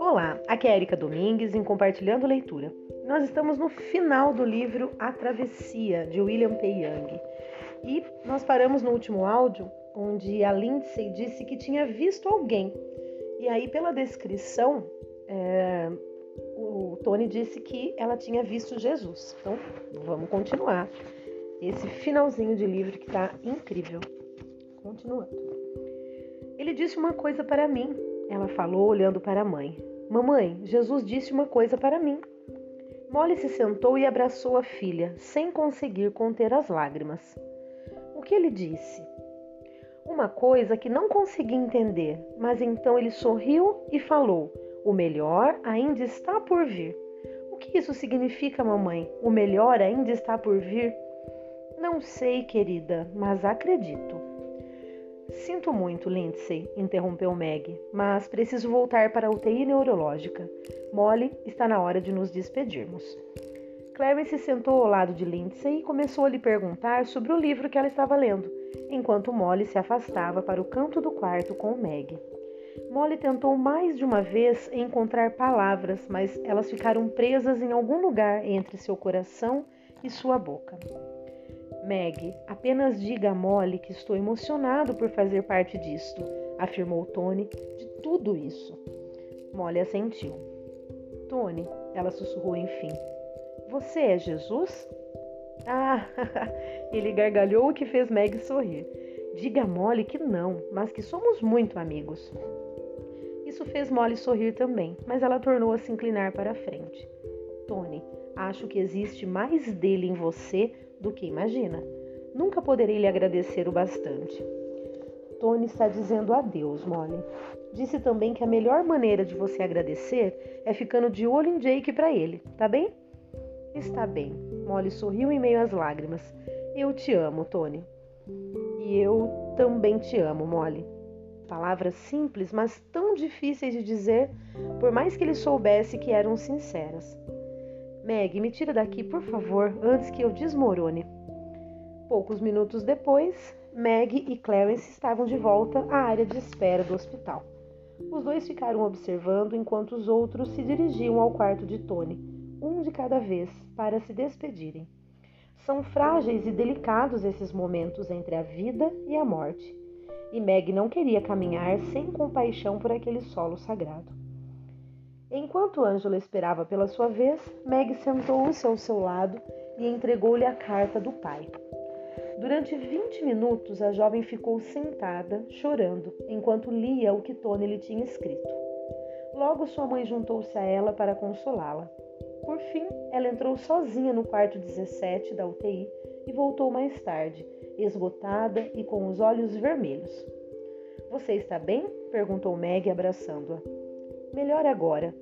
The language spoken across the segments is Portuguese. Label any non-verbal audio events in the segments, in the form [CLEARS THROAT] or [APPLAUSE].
Olá, aqui é Erika Domingues em Compartilhando Leitura. Nós estamos no final do livro A Travessia, de William P. Young. E nós paramos no último áudio, onde a Lindsay disse que tinha visto alguém. E aí, pela descrição, é, o Tony disse que ela tinha visto Jesus. Então, vamos continuar esse finalzinho de livro que está incrível. Continuando. Ele disse uma coisa para mim, ela falou olhando para a mãe. Mamãe, Jesus disse uma coisa para mim. Molly se sentou e abraçou a filha, sem conseguir conter as lágrimas. O que ele disse? Uma coisa que não consegui entender, mas então ele sorriu e falou: O melhor ainda está por vir. O que isso significa, mamãe? O melhor ainda está por vir? Não sei, querida, mas acredito. Sinto muito, Lindsay, interrompeu Meg, mas preciso voltar para a UTI neurológica. Molly, está na hora de nos despedirmos. Clarence se sentou ao lado de Lindsay e começou a lhe perguntar sobre o livro que ela estava lendo, enquanto Molly se afastava para o canto do quarto com Meg. Molly tentou mais de uma vez encontrar palavras, mas elas ficaram presas em algum lugar entre seu coração e sua boca. Meg, apenas diga a Molly que estou emocionado por fazer parte disto, afirmou Tony, de tudo isso. Molly assentiu. Tony, ela sussurrou enfim. Você é Jesus? Ah, [LAUGHS] ele gargalhou o que fez Meg sorrir. Diga a Molly que não, mas que somos muito amigos. Isso fez Molly sorrir também, mas ela tornou a se inclinar para a frente. Tony, acho que existe mais dele em você do que imagina. Nunca poderei lhe agradecer o bastante. Tony está dizendo adeus, Molly. Disse também que a melhor maneira de você agradecer é ficando de olho em Jake para ele, tá bem? Está bem. Molly sorriu em meio às lágrimas. Eu te amo, Tony. E eu também te amo, Molly. Palavras simples, mas tão difíceis de dizer, por mais que ele soubesse que eram sinceras. Meg, me tira daqui, por favor, antes que eu desmorone. Poucos minutos depois, Meg e Clarence estavam de volta à área de espera do hospital. Os dois ficaram observando enquanto os outros se dirigiam ao quarto de Tony, um de cada vez, para se despedirem. São frágeis e delicados esses momentos entre a vida e a morte, e Meg não queria caminhar sem compaixão por aquele solo sagrado. Enquanto Angela esperava pela sua vez, Meg sentou-se ao seu lado e entregou-lhe a carta do pai. Durante 20 minutos, a jovem ficou sentada, chorando, enquanto lia o que Tony lhe tinha escrito. Logo, sua mãe juntou-se a ela para consolá-la. Por fim, ela entrou sozinha no quarto 17 da UTI e voltou mais tarde, esgotada e com os olhos vermelhos. Você está bem? perguntou Meg, abraçando-a. Melhor agora.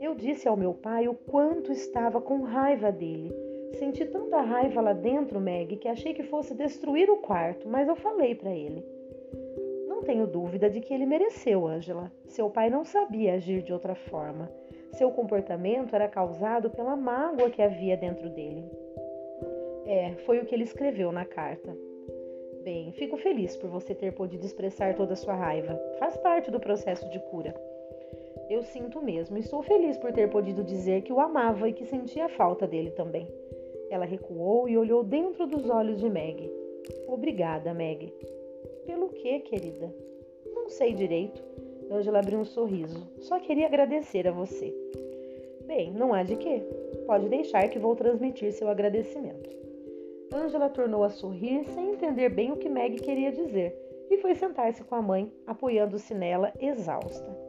Eu disse ao meu pai o quanto estava com raiva dele. Senti tanta raiva lá dentro, Meg, que achei que fosse destruir o quarto, mas eu falei para ele. Não tenho dúvida de que ele mereceu, Angela. Seu pai não sabia agir de outra forma. Seu comportamento era causado pela mágoa que havia dentro dele. É, foi o que ele escreveu na carta. Bem, fico feliz por você ter podido expressar toda a sua raiva. Faz parte do processo de cura. Eu sinto mesmo. Estou feliz por ter podido dizer que o amava e que sentia falta dele também. Ela recuou e olhou dentro dos olhos de Meg. Obrigada, Meg. Pelo que, querida? Não sei direito. Angela abriu um sorriso. Só queria agradecer a você. Bem, não há de quê. Pode deixar que vou transmitir seu agradecimento. Angela tornou a sorrir sem entender bem o que Meg queria dizer e foi sentar-se com a mãe, apoiando-se nela, exausta.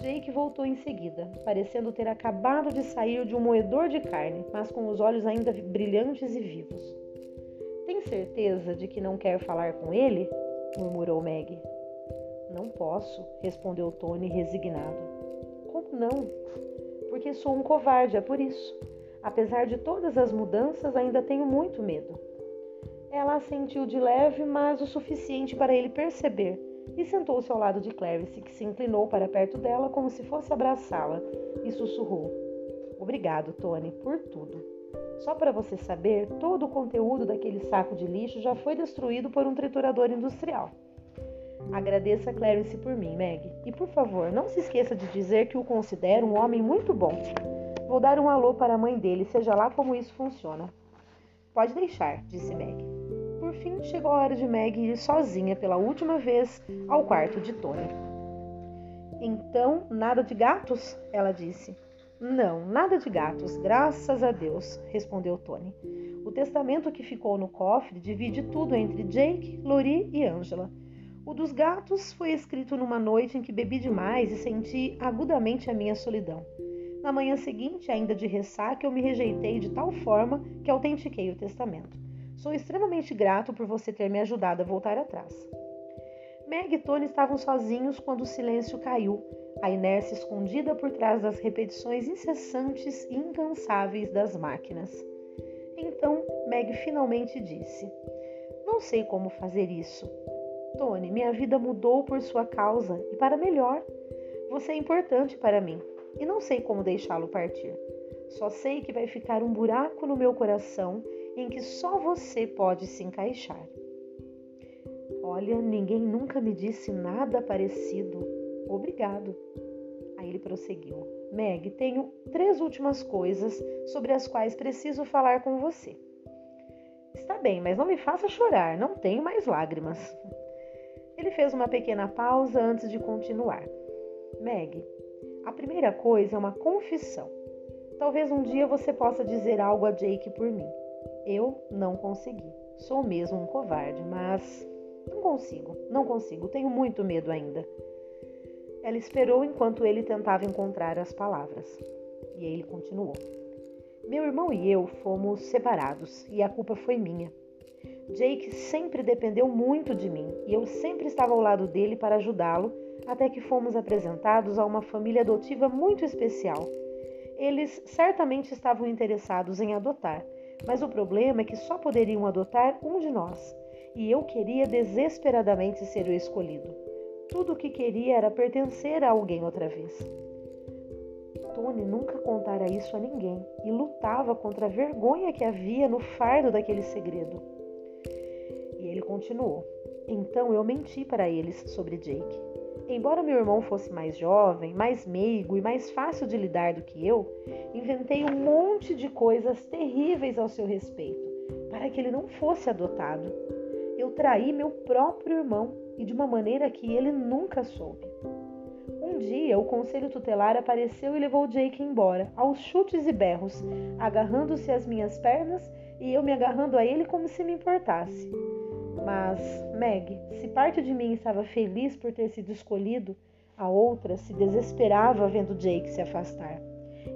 Jake voltou em seguida, parecendo ter acabado de sair de um moedor de carne, mas com os olhos ainda brilhantes e vivos. Tem certeza de que não quer falar com ele? murmurou Meg. Não posso, respondeu Tony resignado. Como não? Porque sou um covarde, é por isso. Apesar de todas as mudanças, ainda tenho muito medo. Ela assentiu de leve, mas o suficiente para ele perceber e sentou-se ao lado de Clarice, que se inclinou para perto dela como se fosse abraçá-la, e sussurrou: Obrigado, Tony, por tudo. Só para você saber, todo o conteúdo daquele saco de lixo já foi destruído por um triturador industrial. Agradeça Clarence por mim, Meg. E por favor, não se esqueça de dizer que o considero um homem muito bom. Vou dar um alô para a mãe dele, seja lá como isso funciona. Pode deixar, disse Meg. Por fim, chegou a hora de Meg ir sozinha pela última vez ao quarto de Tony. Então, nada de gatos? Ela disse. Não, nada de gatos, graças a Deus, respondeu Tony. O testamento que ficou no cofre divide tudo entre Jake, Lori e Angela. O dos gatos foi escrito numa noite em que bebi demais e senti agudamente a minha solidão. Na manhã seguinte, ainda de ressaca, eu me rejeitei de tal forma que autentiquei o testamento. Sou extremamente grato por você ter me ajudado a voltar atrás. Meg e Tony estavam sozinhos quando o silêncio caiu, a inércia escondida por trás das repetições incessantes e incansáveis das máquinas. Então Meg finalmente disse: Não sei como fazer isso. Tony, minha vida mudou por sua causa e para melhor. Você é importante para mim e não sei como deixá-lo partir. Só sei que vai ficar um buraco no meu coração em que só você pode se encaixar. Olha, ninguém nunca me disse nada parecido. Obrigado. Aí ele prosseguiu. Meg, tenho três últimas coisas sobre as quais preciso falar com você. Está bem, mas não me faça chorar, não tenho mais lágrimas. Ele fez uma pequena pausa antes de continuar. Meg, a primeira coisa é uma confissão. Talvez um dia você possa dizer algo a Jake por mim. Eu não consegui. Sou mesmo um covarde, mas não consigo, não consigo, tenho muito medo ainda. Ela esperou enquanto ele tentava encontrar as palavras. E ele continuou. Meu irmão e eu fomos separados e a culpa foi minha. Jake sempre dependeu muito de mim e eu sempre estava ao lado dele para ajudá-lo, até que fomos apresentados a uma família adotiva muito especial. Eles certamente estavam interessados em adotar, mas o problema é que só poderiam adotar um de nós, e eu queria desesperadamente ser o escolhido. Tudo o que queria era pertencer a alguém outra vez. Tony nunca contara isso a ninguém e lutava contra a vergonha que havia no fardo daquele segredo. E ele continuou: Então eu menti para eles sobre Jake. Embora meu irmão fosse mais jovem, mais meigo e mais fácil de lidar do que eu, inventei um monte de coisas terríveis ao seu respeito, para que ele não fosse adotado. Eu traí meu próprio irmão e de uma maneira que ele nunca soube. Um dia, o conselho tutelar apareceu e levou Jake embora, aos chutes e berros, agarrando-se às minhas pernas e eu me agarrando a ele como se me importasse. Mas, Meg, se parte de mim estava feliz por ter sido escolhido, a outra se desesperava vendo Jake se afastar.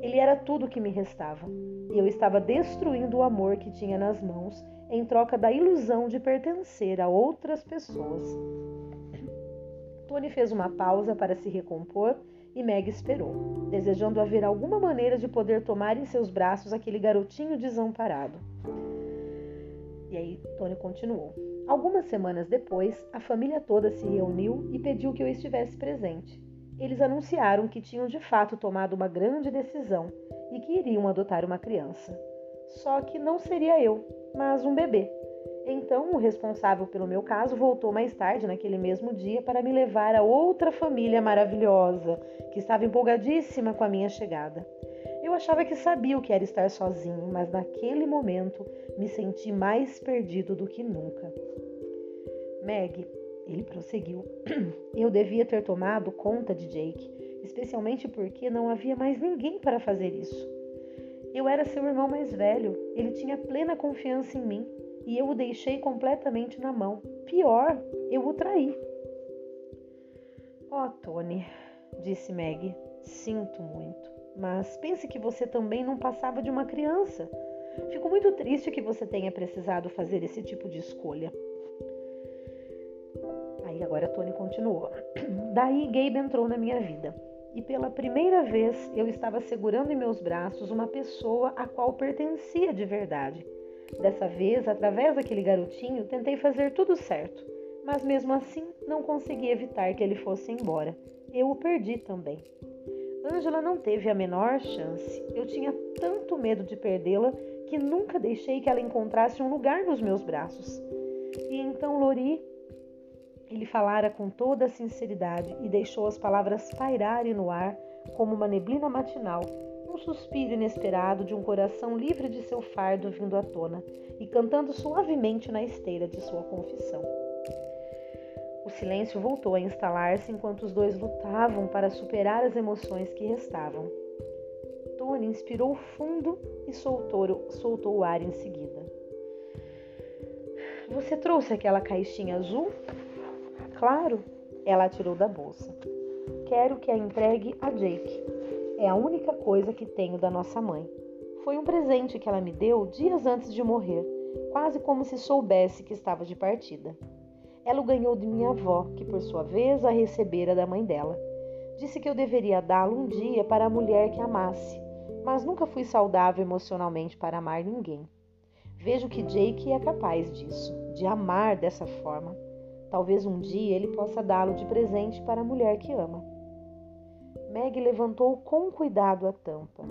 Ele era tudo o que me restava, e eu estava destruindo o amor que tinha nas mãos em troca da ilusão de pertencer a outras pessoas. Tony fez uma pausa para se recompor e Meg esperou, desejando haver alguma maneira de poder tomar em seus braços aquele garotinho desamparado. E aí Tony continuou. Algumas semanas depois, a família toda se reuniu e pediu que eu estivesse presente. Eles anunciaram que tinham de fato tomado uma grande decisão e que iriam adotar uma criança. Só que não seria eu, mas um bebê. Então, o responsável pelo meu caso voltou mais tarde naquele mesmo dia para me levar a outra família maravilhosa, que estava empolgadíssima com a minha chegada. Eu achava que sabia o que era estar sozinho, mas naquele momento me senti mais perdido do que nunca. Meg, ele prosseguiu, [CLEARS THROAT] eu devia ter tomado conta de Jake, especialmente porque não havia mais ninguém para fazer isso. Eu era seu irmão mais velho, ele tinha plena confiança em mim e eu o deixei completamente na mão. Pior, eu o traí. Oh, Tony, disse Meg, sinto muito, mas pense que você também não passava de uma criança. Fico muito triste que você tenha precisado fazer esse tipo de escolha. Aí agora Tony continuou. [CLEARS THROAT] Daí Gabe entrou na minha vida e pela primeira vez eu estava segurando em meus braços uma pessoa a qual pertencia de verdade. Dessa vez, através daquele garotinho, tentei fazer tudo certo, mas mesmo assim não consegui evitar que ele fosse embora. Eu o perdi também. Angela não teve a menor chance. Eu tinha tanto medo de perdê-la que nunca deixei que ela encontrasse um lugar nos meus braços. E então Lori Ele falara com toda a sinceridade e deixou as palavras pairarem no ar como uma neblina matinal, um suspiro inesperado de um coração livre de seu fardo vindo à tona e cantando suavemente na esteira de sua confissão. O silêncio voltou a instalar-se enquanto os dois lutavam para superar as emoções que restavam. Tony inspirou fundo e soltou, soltou o ar em seguida. Você trouxe aquela caixinha azul? Claro, ela tirou da bolsa. Quero que a entregue a Jake. É a única coisa que tenho da nossa mãe. Foi um presente que ela me deu dias antes de morrer, quase como se soubesse que estava de partida. Ela o ganhou de minha avó, que por sua vez a recebera da mãe dela. Disse que eu deveria dá-lo um dia para a mulher que amasse, mas nunca fui saudável emocionalmente para amar ninguém. Vejo que Jake é capaz disso, de amar dessa forma. Talvez um dia ele possa dá-lo de presente para a mulher que ama. Meg levantou com cuidado a tampa.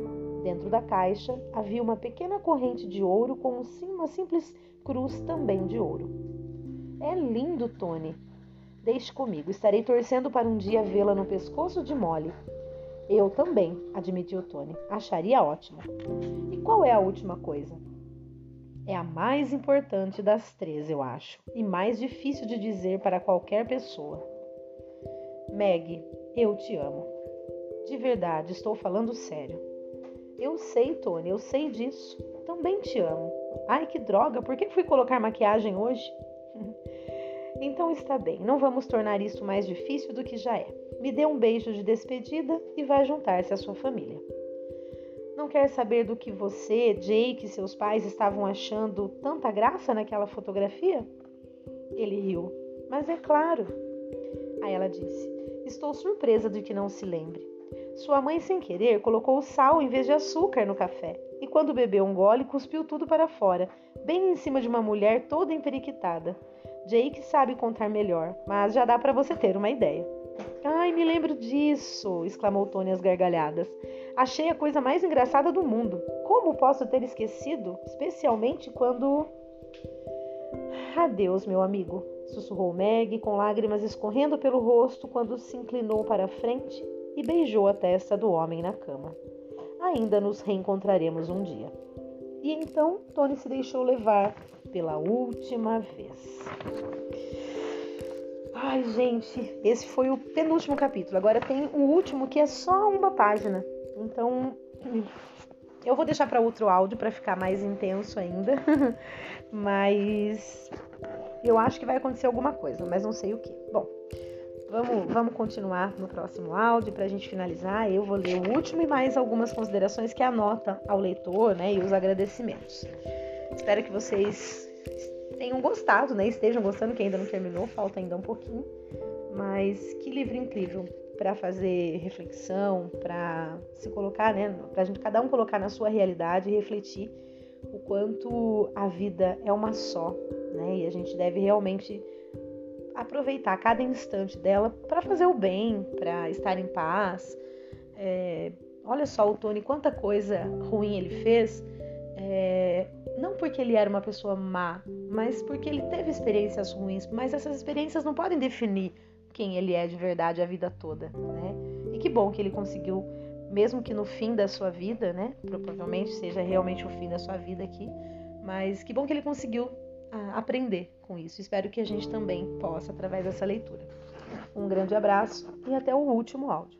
Dentro da caixa havia uma pequena corrente de ouro com uma simples cruz também de ouro. É lindo, Tony. Deixe comigo, estarei torcendo para um dia vê-la no pescoço de Molly. Eu também, admitiu Tony. Acharia ótimo. E qual é a última coisa? É a mais importante das três, eu acho, e mais difícil de dizer para qualquer pessoa. Meg, eu te amo. De verdade, estou falando sério. Eu sei, Tony, eu sei disso. Também te amo. Ai, que droga, por que fui colocar maquiagem hoje? Então está bem, não vamos tornar isso mais difícil do que já é. Me dê um beijo de despedida e vá juntar-se à sua família. Não quer saber do que você, Jake e seus pais estavam achando tanta graça naquela fotografia? Ele riu. Mas é claro. Aí ela disse: Estou surpresa de que não se lembre. Sua mãe, sem querer, colocou sal em vez de açúcar no café. E quando bebeu um gole, cuspiu tudo para fora, bem em cima de uma mulher toda emperiquitada. Jake sabe contar melhor, mas já dá para você ter uma ideia. Ai, me lembro disso! exclamou Tony às gargalhadas. Achei a coisa mais engraçada do mundo. Como posso ter esquecido? Especialmente quando. Adeus, meu amigo, sussurrou Meg, com lágrimas escorrendo pelo rosto quando se inclinou para a frente e beijou a testa do homem na cama. Ainda nos reencontraremos um dia. E então Tony se deixou levar pela última vez. Ai, gente, esse foi o penúltimo capítulo. Agora tem o último que é só uma página. Então, eu vou deixar para outro áudio para ficar mais intenso ainda. [LAUGHS] mas eu acho que vai acontecer alguma coisa, mas não sei o que. Bom, vamos, vamos continuar no próximo áudio para a gente finalizar. Eu vou ler o último e mais algumas considerações que anota ao leitor, né, e os agradecimentos. Espero que vocês tenham gostado, né? Estejam gostando, que ainda não terminou, falta ainda um pouquinho. Mas que livro incrível para fazer reflexão, para se colocar, né? Para gente cada um colocar na sua realidade e refletir o quanto a vida é uma só, né? E a gente deve realmente aproveitar cada instante dela para fazer o bem, para estar em paz. É, olha só o Tony, quanta coisa ruim ele fez. É, não porque ele era uma pessoa má, mas porque ele teve experiências ruins. Mas essas experiências não podem definir quem ele é de verdade a vida toda, né? E que bom que ele conseguiu, mesmo que no fim da sua vida, né? Provavelmente seja realmente o fim da sua vida aqui, mas que bom que ele conseguiu ah, aprender com isso. Espero que a gente também possa através dessa leitura. Um grande abraço e até o último áudio.